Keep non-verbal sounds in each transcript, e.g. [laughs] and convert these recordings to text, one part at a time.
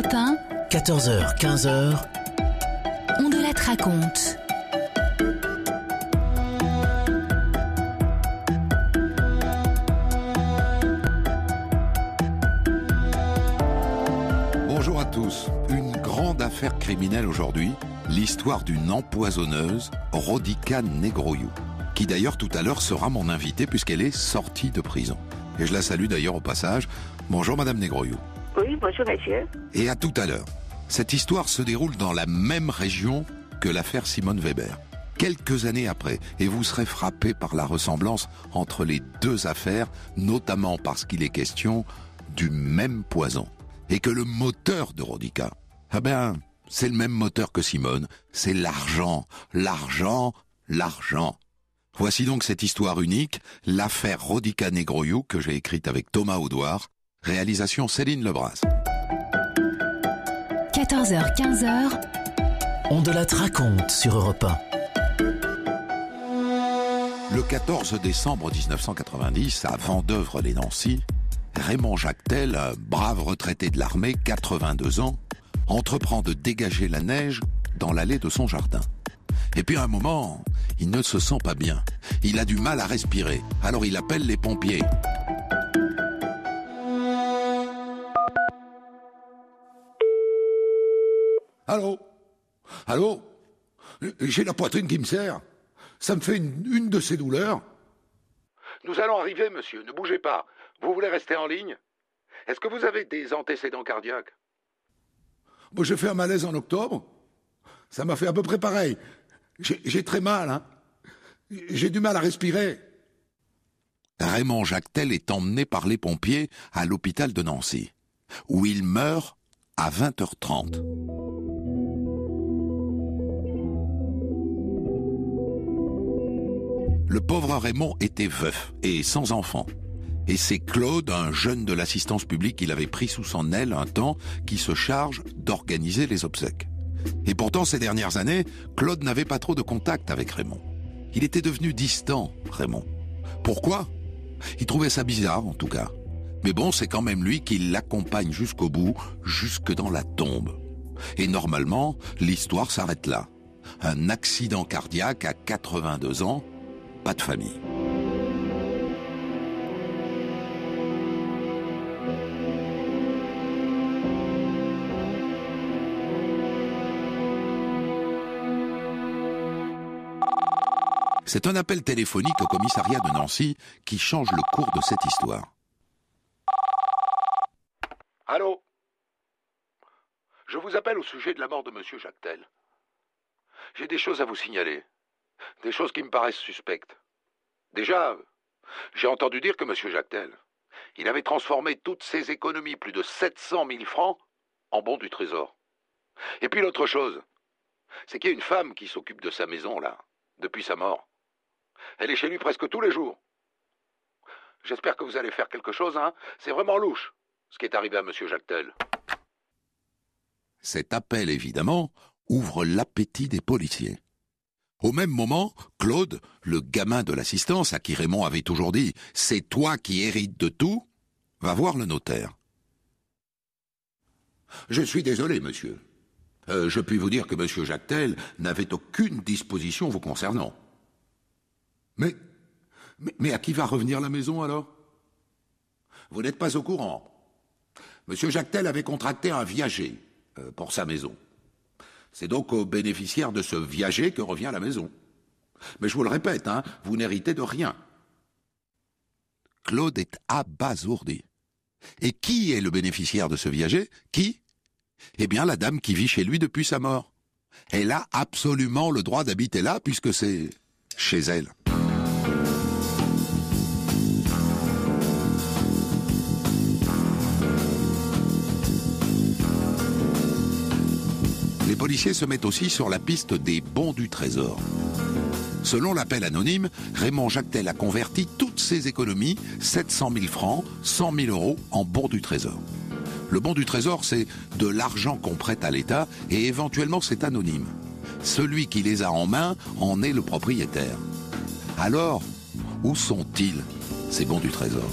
Europe 1, 14h, 15h, on de la te raconte. Bonjour à tous. Une grande affaire criminelle aujourd'hui, l'histoire d'une empoisonneuse, Rodica Negroyou, qui d'ailleurs tout à l'heure sera mon invitée puisqu'elle est sortie de prison. Et je la salue d'ailleurs au passage. Bonjour Madame Negroyou. Oui, bonjour monsieur. Et à tout à l'heure. Cette histoire se déroule dans la même région que l'affaire Simone Weber. Quelques années après, et vous serez frappé par la ressemblance entre les deux affaires, notamment parce qu'il est question du même poison. Et que le moteur de Rodica, ah ben, c'est le même moteur que Simone, c'est l'argent, l'argent, l'argent. Voici donc cette histoire unique, l'affaire Rodica Negroyou que j'ai écrite avec Thomas Audouard, réalisation Céline Lebras. 14h, 15h, on de la te raconte sur Europe 1. Le 14 décembre 1990, à Vendœuvre-les-Nancy, Raymond Jactel, un brave retraité de l'armée, 82 ans, entreprend de dégager la neige dans l'allée de son jardin. Et puis à un moment, il ne se sent pas bien. Il a du mal à respirer. Alors il appelle les pompiers. Allô Allô J'ai la poitrine qui me serre. Ça me fait une, une de ces douleurs. Nous allons arriver, monsieur. Ne bougez pas. Vous voulez rester en ligne? Est-ce que vous avez des antécédents cardiaques? Moi, j'ai fait un malaise en octobre. Ça m'a fait à peu près pareil. J'ai j'ai très mal, hein. J'ai du mal à respirer. Raymond Jactel est emmené par les pompiers à l'hôpital de Nancy, où il meurt à 20h30. Le pauvre Raymond était veuf et sans enfant. Et c'est Claude, un jeune de l'assistance publique qu'il avait pris sous son aile un temps, qui se charge d'organiser les obsèques. Et pourtant, ces dernières années, Claude n'avait pas trop de contact avec Raymond. Il était devenu distant, Raymond. Pourquoi? Il trouvait ça bizarre, en tout cas. Mais bon, c'est quand même lui qui l'accompagne jusqu'au bout, jusque dans la tombe. Et normalement, l'histoire s'arrête là. Un accident cardiaque à 82 ans, pas de famille. C'est un appel téléphonique au commissariat de Nancy qui change le cours de cette histoire. Allô? Je vous appelle au sujet de la mort de Monsieur Jactel. J'ai des choses à vous signaler. Des choses qui me paraissent suspectes. Déjà, j'ai entendu dire que Monsieur Jactel, il avait transformé toutes ses économies, plus de 700 000 francs, en bons du trésor. Et puis l'autre chose, c'est qu'il y a une femme qui s'occupe de sa maison, là, depuis sa mort. Elle est chez lui presque tous les jours. J'espère que vous allez faire quelque chose, hein. C'est vraiment louche, ce qui est arrivé à Monsieur Jactel. Cet appel, évidemment, ouvre l'appétit des policiers. Au même moment, Claude, le gamin de l'assistance à qui Raymond avait toujours dit C'est toi qui hérites de tout, va voir le notaire. Je suis désolé, monsieur. Euh, je puis vous dire que monsieur Jactel n'avait aucune disposition vous concernant. Mais, mais, à qui va revenir la maison alors? Vous n'êtes pas au courant. Monsieur Jactel avait contracté un viager euh, pour sa maison. C'est donc aux bénéficiaires de ce viager que revient la maison. Mais je vous le répète, hein, vous n'héritez de rien. Claude est abasourdi. Et qui est le bénéficiaire de ce viager? Qui? Eh bien, la dame qui vit chez lui depuis sa mort. Elle a absolument le droit d'habiter là puisque c'est chez elle. Policiers se mettent aussi sur la piste des bons du trésor. Selon l'appel anonyme, Raymond Jactel a converti toutes ses économies, 700 000 francs, 100 000 euros, en bons du trésor. Le bon du trésor, c'est de l'argent qu'on prête à l'État et éventuellement c'est anonyme. Celui qui les a en main en est le propriétaire. Alors, où sont-ils, ces bons du trésor?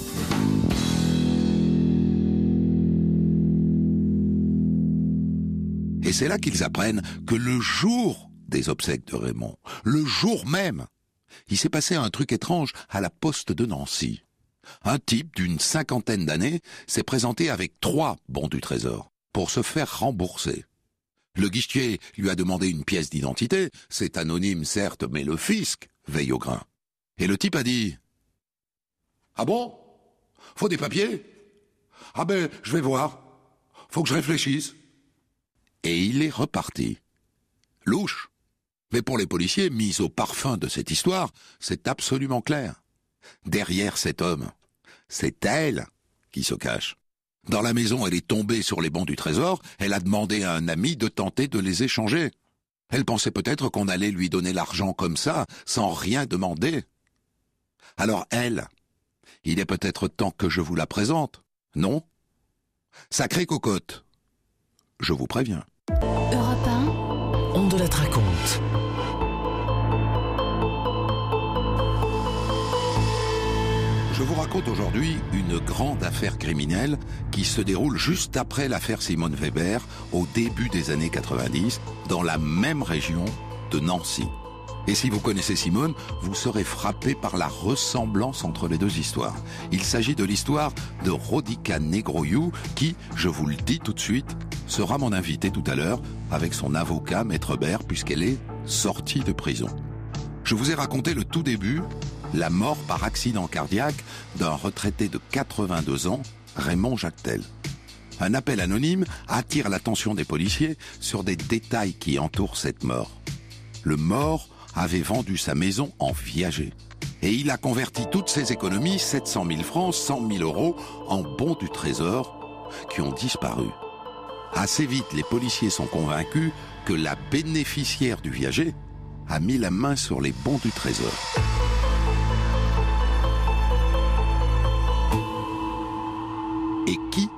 C'est là qu'ils apprennent que le jour des obsèques de Raymond, le jour même, il s'est passé un truc étrange à la poste de Nancy. Un type d'une cinquantaine d'années s'est présenté avec trois bons du trésor pour se faire rembourser. Le guichetier lui a demandé une pièce d'identité, c'est anonyme certes, mais le fisc veille au grain. Et le type a dit Ah bon? Faut des papiers? Ah ben, je vais voir. Faut que je réfléchisse. Et il est reparti. Louche. Mais pour les policiers, mis au parfum de cette histoire, c'est absolument clair. Derrière cet homme, c'est elle qui se cache. Dans la maison, elle est tombée sur les bancs du trésor, elle a demandé à un ami de tenter de les échanger. Elle pensait peut-être qu'on allait lui donner l'argent comme ça, sans rien demander. Alors elle, il est peut-être temps que je vous la présente, non? Sacrée cocotte. Je vous préviens. Europe 1, On de la raconte. Je vous raconte aujourd'hui une grande affaire criminelle qui se déroule juste après l'affaire Simone Weber au début des années 90 dans la même région de Nancy. Et si vous connaissez Simone, vous serez frappé par la ressemblance entre les deux histoires. Il s'agit de l'histoire de Rodica Negroyou qui, je vous le dis tout de suite, sera mon invité tout à l'heure avec son avocat Maître Bert puisqu'elle est sortie de prison. Je vous ai raconté le tout début, la mort par accident cardiaque d'un retraité de 82 ans, Raymond Jactel. Un appel anonyme attire l'attention des policiers sur des détails qui entourent cette mort. Le mort avait vendu sa maison en viager. Et il a converti toutes ses économies, 700 000 francs, 100 000 euros, en bons du trésor qui ont disparu. Assez vite, les policiers sont convaincus que la bénéficiaire du viager a mis la main sur les bons du trésor. Et qui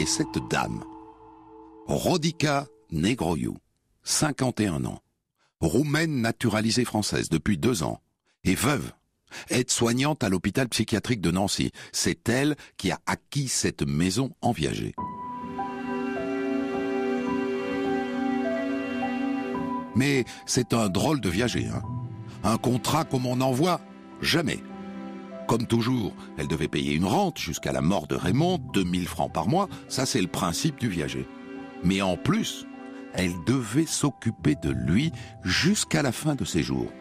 est cette dame? Rodica Negroiu, 51 ans, roumaine naturalisée française depuis deux ans, et veuve, aide-soignante à l'hôpital psychiatrique de Nancy. C'est elle qui a acquis cette maison en viager. Mais c'est un drôle de viager, hein. Un contrat comme on n'en voit jamais. Comme toujours, elle devait payer une rente jusqu'à la mort de Raymond, 2000 francs par mois, ça c'est le principe du viager. Mais en plus, elle devait s'occuper de lui jusqu'à la fin de ses jours.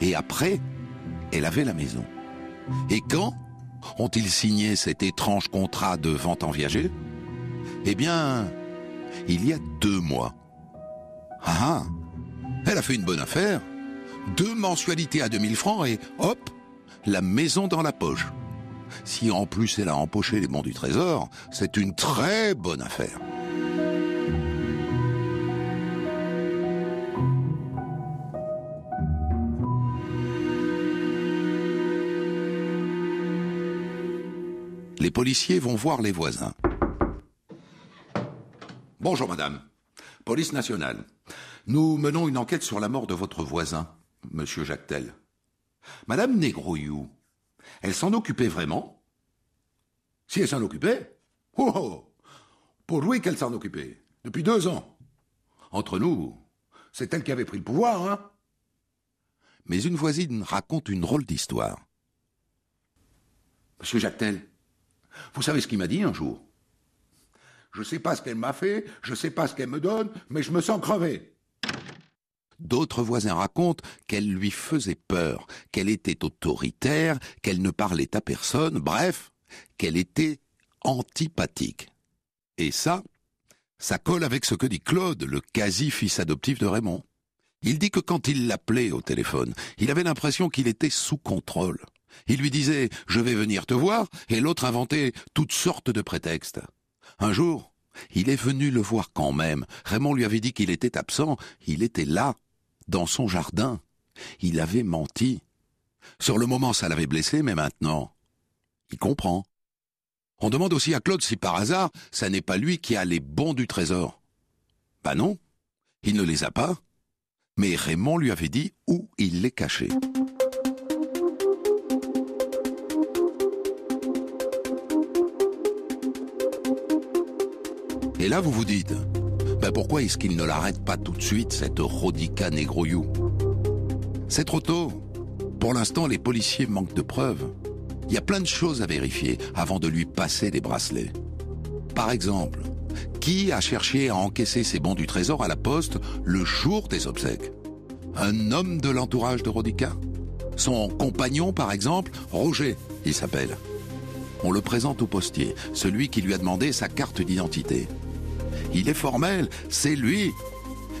Et après, elle avait la maison. Et quand ont-ils signé cet étrange contrat de vente en viager? Eh bien, il y a deux mois. Ah, ah elle a fait une bonne affaire. Deux mensualités à 2000 francs et hop, la maison dans la poche. Si en plus elle a empoché les bons du trésor, c'est une très bonne affaire. Les policiers vont voir les voisins. Bonjour madame. Police nationale. Nous menons une enquête sur la mort de votre voisin, monsieur Jactel. Madame Negroyou, elle s'en occupait vraiment? Si elle s'en occupait Oh, oh Pour lui qu'elle s'en occupait, depuis deux ans. Entre nous, c'est elle qui avait pris le pouvoir, hein Mais une voisine raconte une drôle d'histoire. Monsieur Jactel, vous savez ce qu'il m'a dit un jour? Je sais pas ce qu'elle m'a fait, je sais pas ce qu'elle me donne, mais je me sens crevé. D'autres voisins racontent qu'elle lui faisait peur, qu'elle était autoritaire, qu'elle ne parlait à personne, bref, qu'elle était antipathique. Et ça, ça colle avec ce que dit Claude, le quasi-fils adoptif de Raymond. Il dit que quand il l'appelait au téléphone, il avait l'impression qu'il était sous contrôle. Il lui disait Je vais venir te voir, et l'autre inventait toutes sortes de prétextes. Un jour, il est venu le voir quand même. Raymond lui avait dit qu'il était absent. Il était là, dans son jardin. Il avait menti. Sur le moment, ça l'avait blessé, mais maintenant, il comprend. On demande aussi à Claude si par hasard, ça n'est pas lui qui a les bons du trésor. Bah non, il ne les a pas. Mais Raymond lui avait dit où il les cachait. Et là, vous vous dites, ben pourquoi est-ce qu'il ne l'arrête pas tout de suite, cette Rodica Negroyou? C'est trop tôt. Pour l'instant, les policiers manquent de preuves. Il y a plein de choses à vérifier avant de lui passer les bracelets. Par exemple, qui a cherché à encaisser ses bons du trésor à la poste le jour des obsèques? Un homme de l'entourage de Rodica? Son compagnon, par exemple, Roger, il s'appelle. On le présente au postier, celui qui lui a demandé sa carte d'identité. Il est formel, c'est lui.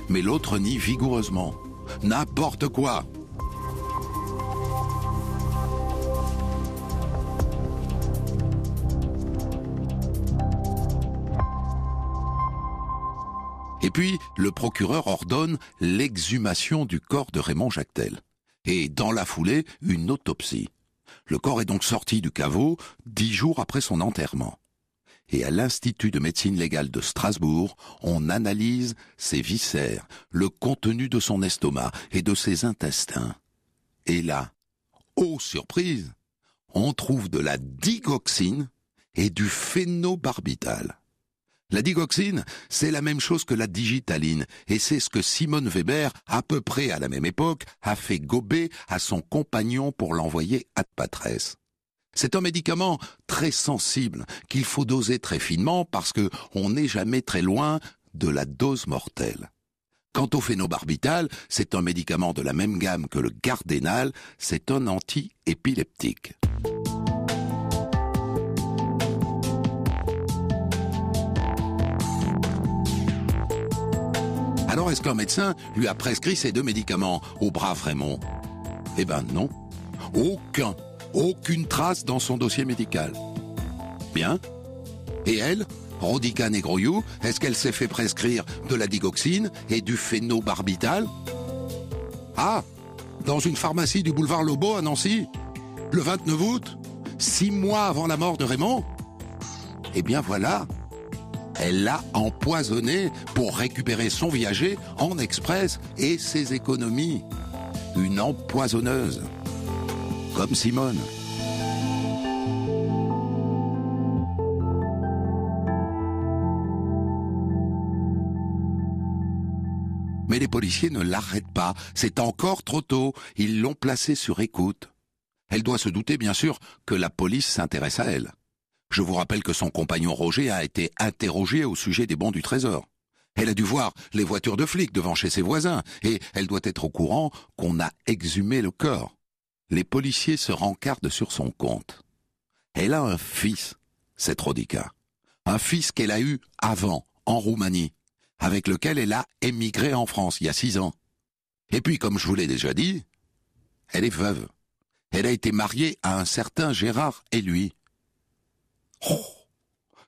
Mais l'autre nie vigoureusement. N'importe quoi. Et puis, le procureur ordonne l'exhumation du corps de Raymond Jactel. Et dans la foulée, une autopsie. Le corps est donc sorti du caveau dix jours après son enterrement. Et à l'Institut de médecine légale de Strasbourg, on analyse ses viscères, le contenu de son estomac et de ses intestins. Et là, oh surprise, on trouve de la digoxine et du phénobarbital. La digoxine, c'est la même chose que la digitaline, et c'est ce que Simone Weber, à peu près à la même époque, a fait gober à son compagnon pour l'envoyer à Patresse. C'est un médicament très sensible qu'il faut doser très finement parce que on n'est jamais très loin de la dose mortelle. Quant au phénobarbital, c'est un médicament de la même gamme que le gardénal, c'est un anti-épileptique. Alors est-ce qu'un médecin lui a prescrit ces deux médicaments au brave Raymond Eh ben non. Aucun. Aucune trace dans son dossier médical. Bien. Et elle Rodica Negroyou, est-ce qu'elle s'est fait prescrire de la digoxine et du phénobarbital? Ah Dans une pharmacie du boulevard Lobo à Nancy Le 29 août Six mois avant la mort de Raymond Eh bien voilà elle l'a empoisonné pour récupérer son viager en express et ses économies. Une empoisonneuse. Comme Simone. Mais les policiers ne l'arrêtent pas. C'est encore trop tôt. Ils l'ont placée sur écoute. Elle doit se douter, bien sûr, que la police s'intéresse à elle. Je vous rappelle que son compagnon Roger a été interrogé au sujet des bons du trésor. Elle a dû voir les voitures de flics devant chez ses voisins, et elle doit être au courant qu'on a exhumé le corps. Les policiers se rencardent sur son compte. Elle a un fils, cette Rodica. Un fils qu'elle a eu avant, en Roumanie, avec lequel elle a émigré en France il y a six ans. Et puis, comme je vous l'ai déjà dit, elle est veuve. Elle a été mariée à un certain Gérard et lui. Oh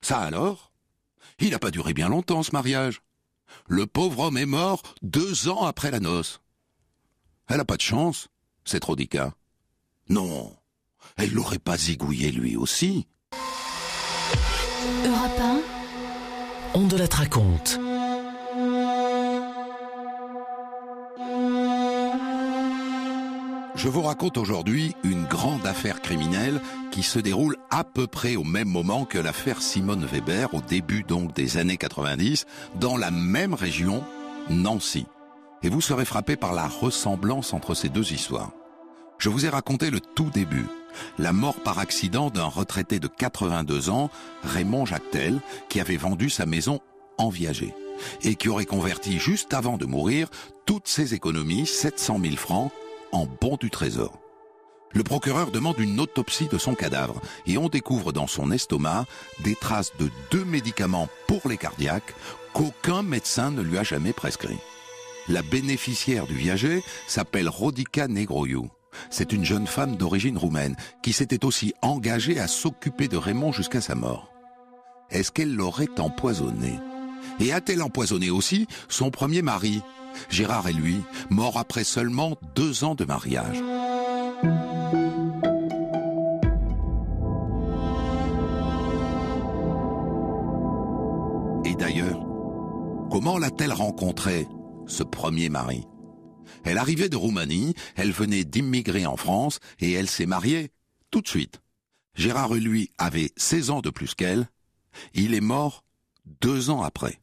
Ça alors? Il n'a pas duré bien longtemps ce mariage. Le pauvre homme est mort deux ans après la noce. Elle n'a pas de chance, cette Rodica. Non, elle l'aurait pas zigouillé lui aussi. Europe 1, On de la raconte. Je vous raconte aujourd'hui une grande affaire criminelle qui se déroule à peu près au même moment que l'affaire Simone Weber, au début donc des années 90, dans la même région, Nancy. Et vous serez frappé par la ressemblance entre ces deux histoires. Je vous ai raconté le tout début, la mort par accident d'un retraité de 82 ans, Raymond Jactel, qui avait vendu sa maison en viager et qui aurait converti juste avant de mourir toutes ses économies, 700 000 francs, en bons du trésor. Le procureur demande une autopsie de son cadavre et on découvre dans son estomac des traces de deux médicaments pour les cardiaques qu'aucun médecin ne lui a jamais prescrits. La bénéficiaire du viager s'appelle Rodica Negroiu. C'est une jeune femme d'origine roumaine qui s'était aussi engagée à s'occuper de Raymond jusqu'à sa mort. Est-ce qu'elle l'aurait empoisonné? Et a-t-elle empoisonné aussi son premier mari, Gérard et lui, morts après seulement deux ans de mariage. Et d'ailleurs, comment l'a-t-elle rencontré, ce premier mari? Elle arrivait de Roumanie, elle venait d'immigrer en France et elle s'est mariée tout de suite. Gérard, lui, avait 16 ans de plus qu'elle. Il est mort deux ans après.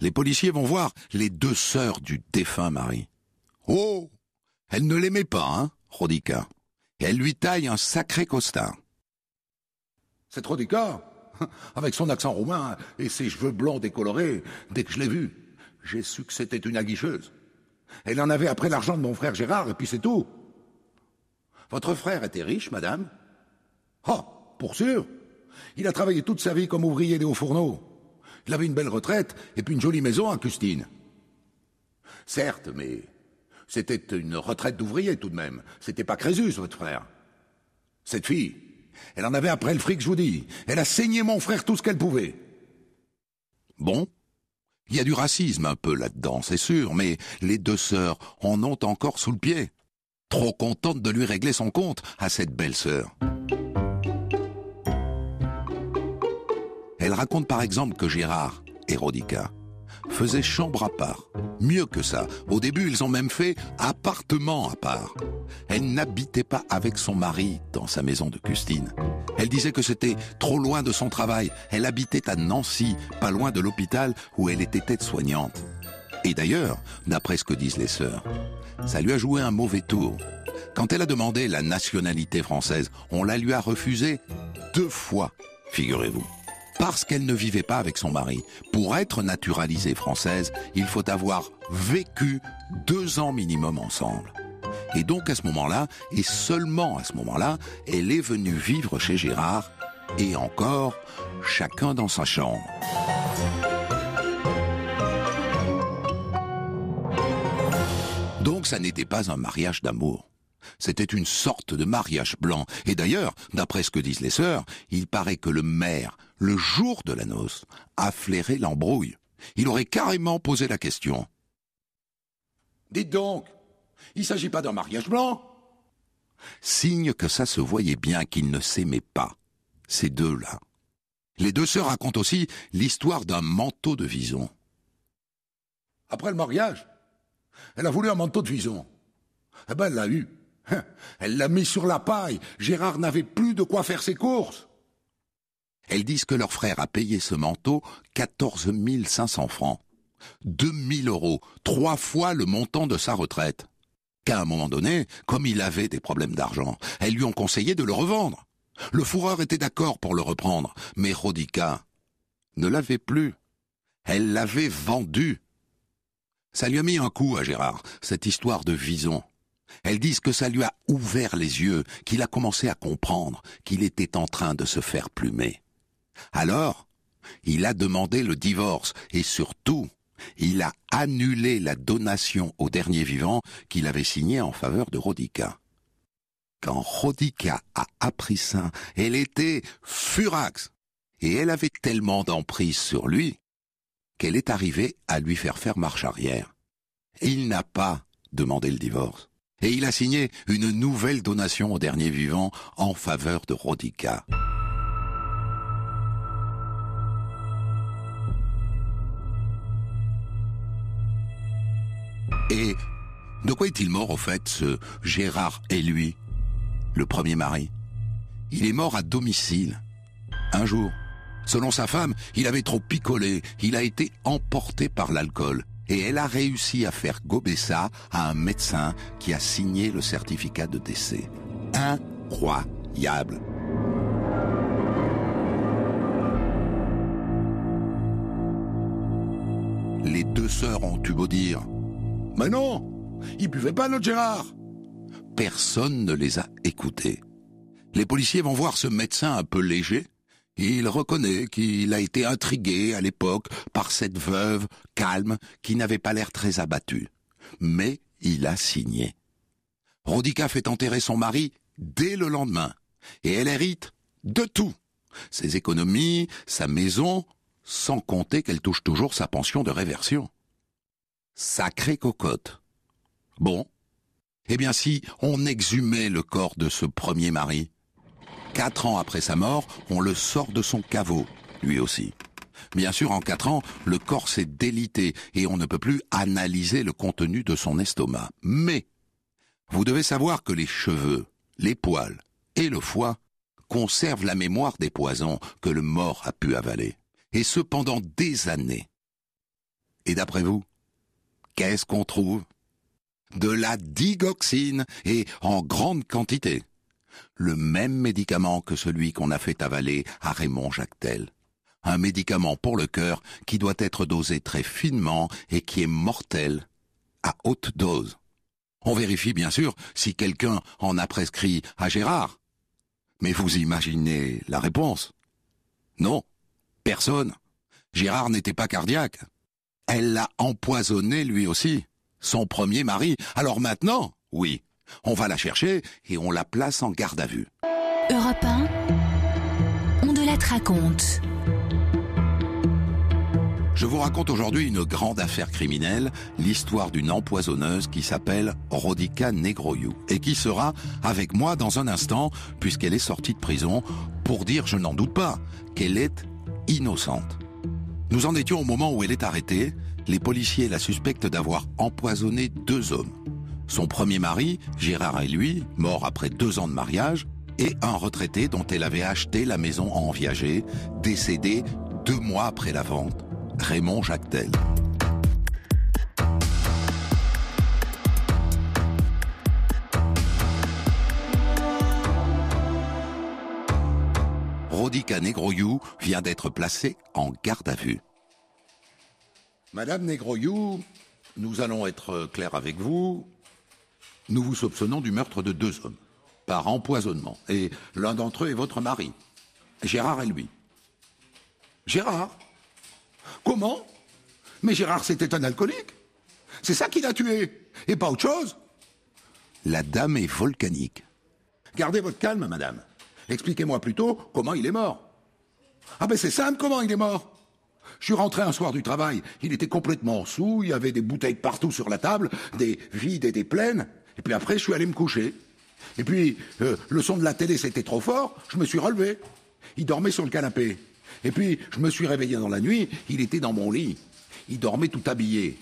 Les policiers vont voir les deux sœurs du défunt mari. Oh Elle ne l'aimait pas, hein, Rodica. Elle lui taille un sacré costard. Cette Rodica, [laughs] avec son accent roumain et ses cheveux blancs décolorés, dès que je l'ai vue, j'ai su que c'était une aguicheuse. Elle en avait après l'argent de mon frère Gérard, et puis c'est tout. Votre frère était riche, madame Oh, pour sûr. Il a travaillé toute sa vie comme ouvrier des hauts fourneaux. Il avait une belle retraite et puis une jolie maison à Custine. Certes, mais c'était une retraite d'ouvrier tout de même. C'était pas Crésus, votre frère. Cette fille, elle en avait après le fric, je vous dis. Elle a saigné mon frère tout ce qu'elle pouvait. Bon, il y a du racisme un peu là-dedans, c'est sûr, mais les deux sœurs en ont encore sous le pied. Trop contentes de lui régler son compte à cette belle sœur. Elle raconte par exemple que Gérard et Rodica faisaient chambre à part. Mieux que ça, au début ils ont même fait appartement à part. Elle n'habitait pas avec son mari dans sa maison de Custine. Elle disait que c'était trop loin de son travail. Elle habitait à Nancy, pas loin de l'hôpital où elle était aide-soignante. Et d'ailleurs, d'après ce que disent les sœurs, ça lui a joué un mauvais tour. Quand elle a demandé la nationalité française, on la lui a refusée deux fois, figurez-vous parce qu'elle ne vivait pas avec son mari. Pour être naturalisée française, il faut avoir vécu deux ans minimum ensemble. Et donc à ce moment-là, et seulement à ce moment-là, elle est venue vivre chez Gérard, et encore, chacun dans sa chambre. Donc ça n'était pas un mariage d'amour. C'était une sorte de mariage blanc. Et d'ailleurs, d'après ce que disent les sœurs, il paraît que le maire, le jour de la noce, a flairé l'embrouille. Il aurait carrément posé la question. Dites donc, il ne s'agit pas d'un mariage blanc Signe que ça se voyait bien qu'ils ne s'aimaient pas, ces deux-là. Les deux sœurs racontent aussi l'histoire d'un manteau de vison. Après le mariage, elle a voulu un manteau de vison. Eh ben, elle l'a eu. [laughs] Elle l'a mis sur la paille. Gérard n'avait plus de quoi faire ses courses. Elles disent que leur frère a payé ce manteau 14 500 francs. 2 000 euros, trois fois le montant de sa retraite. Qu'à un moment donné, comme il avait des problèmes d'argent, elles lui ont conseillé de le revendre. Le fourreur était d'accord pour le reprendre, mais Rodica ne l'avait plus. Elle l'avait vendu. Ça lui a mis un coup à Gérard, cette histoire de vison. Elles disent que ça lui a ouvert les yeux, qu'il a commencé à comprendre qu'il était en train de se faire plumer. Alors, il a demandé le divorce et surtout, il a annulé la donation au dernier vivant qu'il avait signée en faveur de Rodica. Quand Rodica a appris ça, elle était furax et elle avait tellement d'emprise sur lui qu'elle est arrivée à lui faire faire marche arrière. Il n'a pas demandé le divorce et il a signé une nouvelle donation au dernier vivant en faveur de Rodica. Et de quoi est-il mort au fait, ce Gérard et lui, le premier mari? Il est mort à domicile. Un jour, selon sa femme, il avait trop picolé, il a été emporté par l'alcool et elle a réussi à faire gober ça à un médecin qui a signé le certificat de décès. Incroyable. Les deux sœurs ont eu beau dire Mais non, il buvait pas notre Gérard. Personne ne les a écoutés. Les policiers vont voir ce médecin un peu léger il reconnaît qu'il a été intrigué à l'époque par cette veuve calme qui n'avait pas l'air très abattue. Mais il a signé. Rodica fait enterrer son mari dès le lendemain. Et elle hérite de tout. Ses économies, sa maison, sans compter qu'elle touche toujours sa pension de réversion. Sacrée cocotte. Bon. Eh bien si on exhumait le corps de ce premier mari, Quatre ans après sa mort, on le sort de son caveau, lui aussi. Bien sûr, en quatre ans, le corps s'est délité et on ne peut plus analyser le contenu de son estomac. Mais, vous devez savoir que les cheveux, les poils et le foie conservent la mémoire des poisons que le mort a pu avaler. Et ce pendant des années. Et d'après vous, qu'est-ce qu'on trouve? De la digoxine, et en grande quantité. Le même médicament que celui qu'on a fait avaler à Raymond Jactel. Un médicament pour le cœur qui doit être dosé très finement et qui est mortel à haute dose. On vérifie bien sûr si quelqu'un en a prescrit à Gérard. Mais vous imaginez la réponse? Non, personne. Gérard n'était pas cardiaque. Elle l'a empoisonné lui aussi, son premier mari. Alors maintenant, oui, on va la chercher et on la place en garde à vue. Europe 1, on de la raconte. Je vous raconte aujourd'hui une grande affaire criminelle, l'histoire d'une empoisonneuse qui s'appelle Rodica Negroyou et qui sera avec moi dans un instant puisqu'elle est sortie de prison pour dire, je n'en doute pas, qu'elle est innocente. Nous en étions au moment où elle est arrêtée. Les policiers la suspectent d'avoir empoisonné deux hommes. Son premier mari, Gérard et lui, mort après deux ans de mariage, et un retraité dont elle avait acheté la maison en viager, décédé deux mois après la vente, Raymond Jactel. Rodica Negroyou vient d'être placée en garde à vue. Madame Negroyou, nous allons être clairs avec vous. Nous vous soupçonnons du meurtre de deux hommes, par empoisonnement, et l'un d'entre eux est votre mari, Gérard et lui. Gérard? Comment? Mais Gérard, c'était un alcoolique. C'est ça qui l'a tué, et pas autre chose. La dame est volcanique. Gardez votre calme, madame. Expliquez-moi plutôt comment il est mort. Ah ben c'est simple comment il est mort. Je suis rentré un soir du travail, il était complètement sous, il y avait des bouteilles partout sur la table, des vides et des pleines, et puis après je suis allé me coucher. Et puis euh, le son de la télé c'était trop fort, je me suis relevé. Il dormait sur le canapé. Et puis je me suis réveillé dans la nuit, il était dans mon lit. Il dormait tout habillé.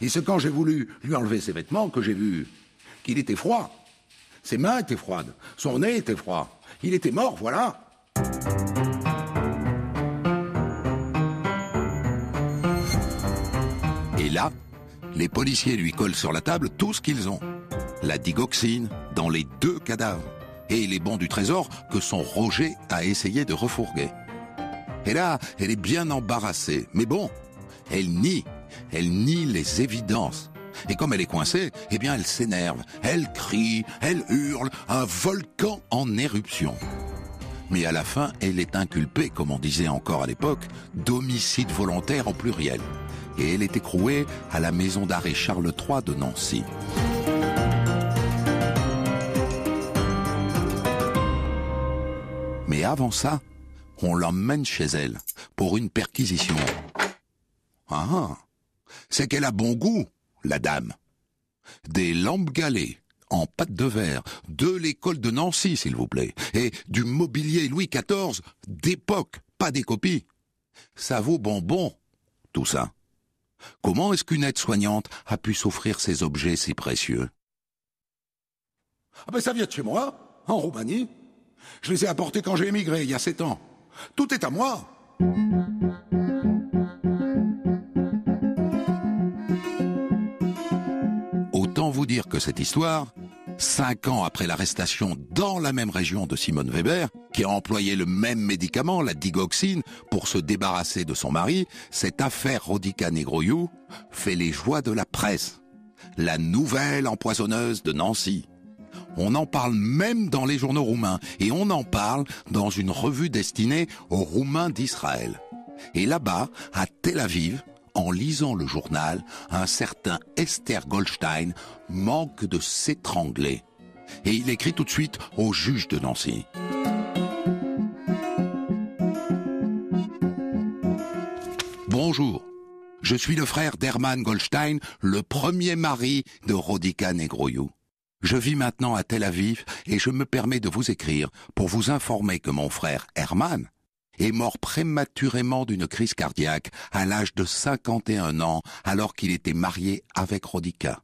Et c'est quand j'ai voulu lui enlever ses vêtements que j'ai vu qu'il était froid. Ses mains étaient froides, son nez était froid. Il était mort, voilà. Et là, les policiers lui collent sur la table tout ce qu'ils ont. La digoxine dans les deux cadavres et les bons du trésor que son Roger a essayé de refourguer. Et là, elle est bien embarrassée. Mais bon, elle nie, elle nie les évidences. Et comme elle est coincée, eh bien elle s'énerve, elle crie, elle hurle, un volcan en éruption. Mais à la fin, elle est inculpée, comme on disait encore à l'époque, d'homicide volontaire au pluriel. Et elle est écrouée à la maison d'arrêt Charles III de Nancy. Mais avant ça, on l'emmène chez elle pour une perquisition. Ah, c'est qu'elle a bon goût, la dame. Des lampes galées en pâte de verre, de l'école de Nancy, s'il vous plaît, et du mobilier Louis XIV d'époque, pas des copies. Ça vaut bonbon, tout ça. Comment est-ce qu'une aide-soignante a pu s'offrir ces objets si précieux? Ah ben ça vient de chez moi, en Roumanie. Je les ai apportés quand j'ai émigré, il y a sept ans. Tout est à moi. Que cette histoire, cinq ans après l'arrestation dans la même région de Simone Weber, qui a employé le même médicament, la digoxine, pour se débarrasser de son mari, cette affaire Rodica Negroyou fait les joies de la presse. La nouvelle empoisonneuse de Nancy. On en parle même dans les journaux roumains et on en parle dans une revue destinée aux Roumains d'Israël. Et là-bas, à Tel Aviv, en lisant le journal, un certain Esther Goldstein manque de s'étrangler. Et il écrit tout de suite au juge de Nancy. Bonjour, je suis le frère d'Hermann Goldstein, le premier mari de Rodica Negroyou. Je vis maintenant à Tel Aviv et je me permets de vous écrire pour vous informer que mon frère Hermann est mort prématurément d'une crise cardiaque à l'âge de 51 ans alors qu'il était marié avec Rodica.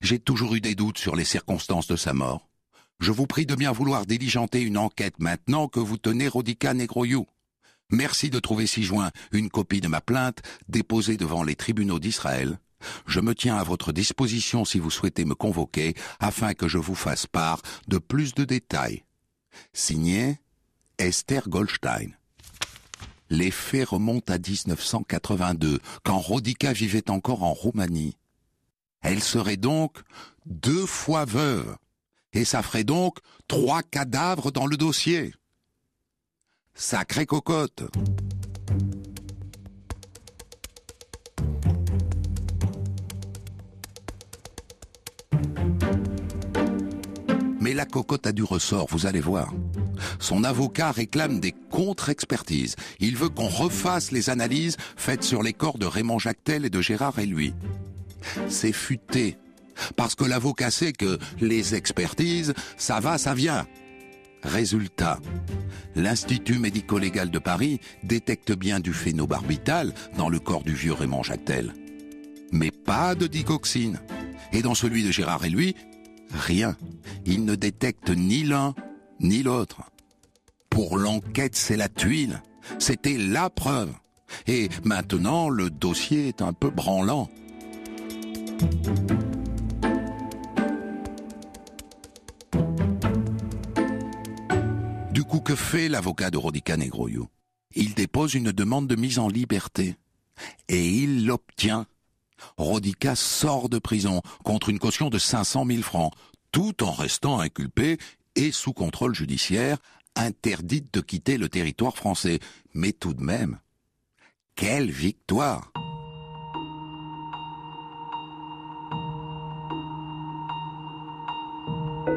J'ai toujours eu des doutes sur les circonstances de sa mort. Je vous prie de bien vouloir diligenter une enquête maintenant que vous tenez Rodica Negroyou. Merci de trouver ci-joint une copie de ma plainte déposée devant les tribunaux d'Israël. Je me tiens à votre disposition si vous souhaitez me convoquer afin que je vous fasse part de plus de détails. Signé Esther Goldstein. Les faits remontent à 1982, quand Rodica vivait encore en Roumanie. Elle serait donc deux fois veuve, et ça ferait donc trois cadavres dans le dossier. Sacrée cocotte. Mais la cocotte a du ressort, vous allez voir. Son avocat réclame des contre-expertises. Il veut qu'on refasse les analyses faites sur les corps de Raymond Jactel et de Gérard et lui. C'est futé. Parce que l'avocat sait que les expertises, ça va, ça vient. Résultat, l'Institut médico-légal de Paris détecte bien du phénobarbital dans le corps du vieux Raymond Jactel. Mais pas de digoxine. Et dans celui de Gérard et lui, rien. Il ne détecte ni l'un ni l'autre. Pour l'enquête, c'est la tuile. C'était la preuve. Et maintenant, le dossier est un peu branlant. Du coup, que fait l'avocat de Rodica Negroyou Il dépose une demande de mise en liberté. Et il l'obtient. Rodica sort de prison contre une caution de 500 000 francs, tout en restant inculpé et sous contrôle judiciaire, interdite de quitter le territoire français. Mais tout de même, quelle victoire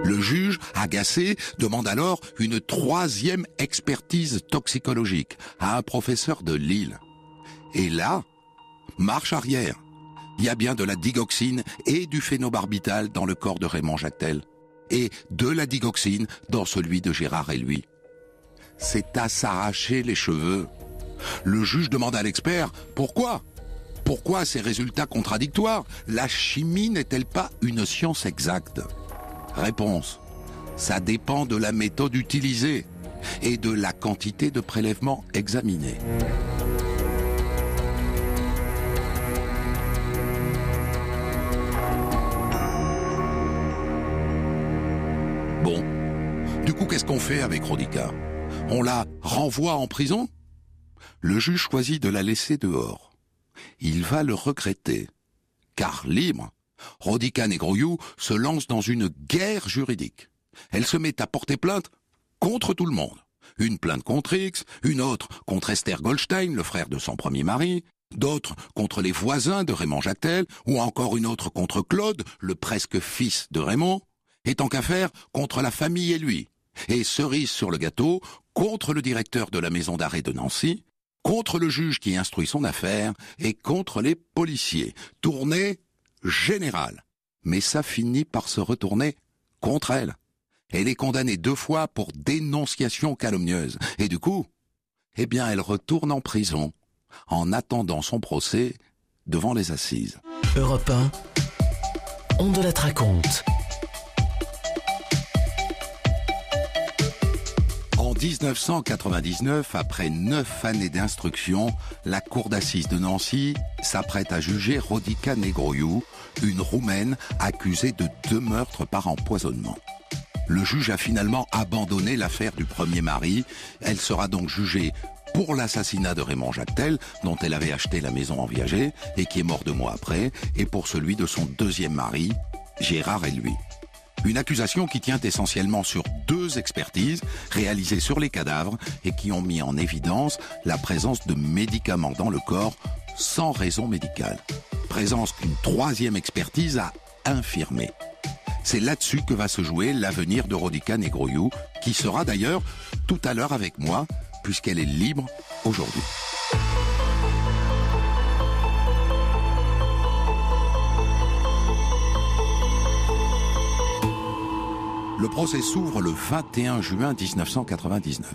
Le juge, agacé, demande alors une troisième expertise toxicologique à un professeur de Lille. Et là, marche arrière. Il y a bien de la digoxine et du phénobarbital dans le corps de Raymond Jactel. Et de la digoxine dans celui de Gérard et lui. C'est à s'arracher les cheveux. Le juge demande à l'expert pourquoi? Pourquoi ces résultats contradictoires? La chimie n'est-elle pas une science exacte? Réponse. Ça dépend de la méthode utilisée et de la quantité de prélèvements examinés. Qu'est-ce qu'on fait avec Rodica? On la renvoie en prison? Le juge choisit de la laisser dehors. Il va le regretter. Car libre, Rodica Negroyou se lance dans une guerre juridique. Elle se met à porter plainte contre tout le monde. Une plainte contre X, une autre contre Esther Goldstein, le frère de son premier mari, d'autres contre les voisins de Raymond Jactel, ou encore une autre contre Claude, le presque fils de Raymond, et tant qu'à faire, contre la famille et lui. Et cerise sur le gâteau, contre le directeur de la maison d'arrêt de Nancy, contre le juge qui instruit son affaire, et contre les policiers. Tournée générale. Mais ça finit par se retourner contre elle. Elle est condamnée deux fois pour dénonciation calomnieuse. Et du coup, eh bien, elle retourne en prison en attendant son procès devant les assises. Europe 1, on de la raconte. 1999, après neuf années d'instruction, la cour d'assises de Nancy s'apprête à juger Rodica Negroiu, une Roumaine accusée de deux meurtres par empoisonnement. Le juge a finalement abandonné l'affaire du premier mari. Elle sera donc jugée pour l'assassinat de Raymond Jactel, dont elle avait acheté la maison en viager et qui est mort deux mois après, et pour celui de son deuxième mari, Gérard et lui. Une accusation qui tient essentiellement sur deux expertises réalisées sur les cadavres et qui ont mis en évidence la présence de médicaments dans le corps sans raison médicale. Présence qu'une troisième expertise a infirmée. C'est là-dessus que va se jouer l'avenir de Rodica Negroyou, qui sera d'ailleurs tout à l'heure avec moi, puisqu'elle est libre aujourd'hui. Le procès s'ouvre le 21 juin 1999.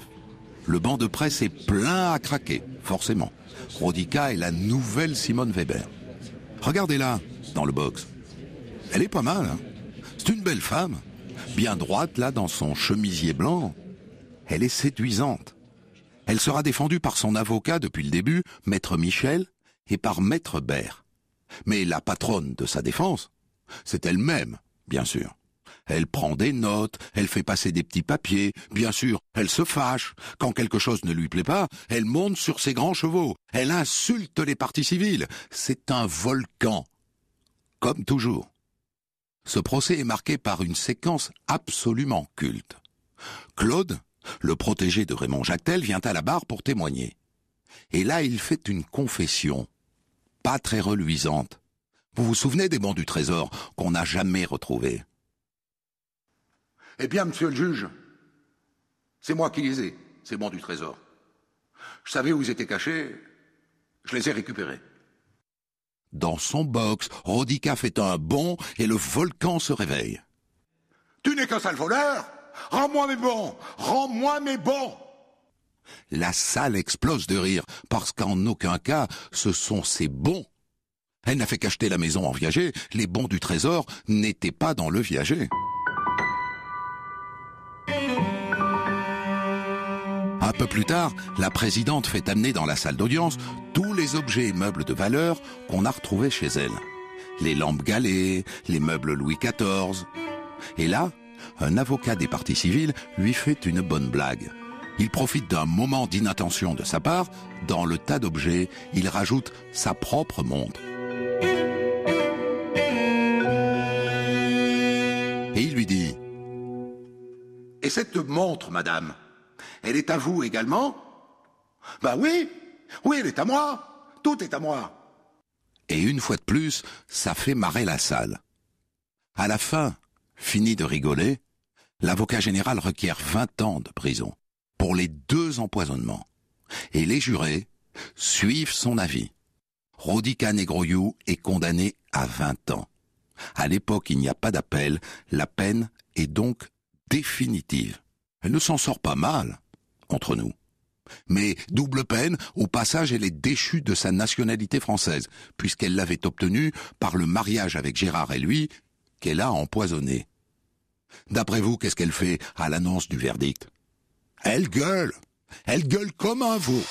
Le banc de presse est plein à craquer, forcément. Rodica est la nouvelle Simone Weber. Regardez-la, dans le box. Elle est pas mal, hein C'est une belle femme. Bien droite, là, dans son chemisier blanc. Elle est séduisante. Elle sera défendue par son avocat depuis le début, maître Michel, et par maître Bert. Mais la patronne de sa défense, c'est elle-même, bien sûr. Elle prend des notes, elle fait passer des petits papiers, bien sûr, elle se fâche. Quand quelque chose ne lui plaît pas, elle monte sur ses grands chevaux, elle insulte les partis civils. C'est un volcan. Comme toujours. Ce procès est marqué par une séquence absolument culte. Claude, le protégé de Raymond Jactel, vient à la barre pour témoigner. Et là, il fait une confession, pas très reluisante. Vous vous souvenez des bons du trésor qu'on n'a jamais retrouvés? Eh bien, monsieur le juge, c'est moi qui les ai, ces bons du trésor. Je savais où ils étaient cachés, je les ai récupérés. Dans son box, Rodica fait un bond et le volcan se réveille. Tu n'es qu'un sale voleur Rends-moi mes bons Rends-moi mes bons La salle explose de rire, parce qu'en aucun cas ce sont ses bons. Elle n'a fait qu'acheter la maison en viager, les bons du trésor n'étaient pas dans le viager. Peu plus tard, la présidente fait amener dans la salle d'audience tous les objets et meubles de valeur qu'on a retrouvés chez elle. Les lampes galées, les meubles Louis XIV. Et là, un avocat des partis civils lui fait une bonne blague. Il profite d'un moment d'inattention de sa part. Dans le tas d'objets, il rajoute sa propre montre. Et il lui dit Et cette montre, madame, elle est à vous également Ben oui, oui, elle est à moi. Tout est à moi. Et une fois de plus, ça fait marrer la salle. À la fin, fini de rigoler, l'avocat général requiert 20 ans de prison pour les deux empoisonnements. Et les jurés suivent son avis. Rodica Negroyou est condamné à 20 ans. À l'époque, il n'y a pas d'appel, la peine est donc définitive. Elle ne s'en sort pas mal, entre nous. Mais double peine, au passage, elle est déchue de sa nationalité française, puisqu'elle l'avait obtenue par le mariage avec Gérard et lui, qu'elle a empoisonné. D'après vous, qu'est-ce qu'elle fait à l'annonce du verdict? Elle gueule Elle gueule comme un veau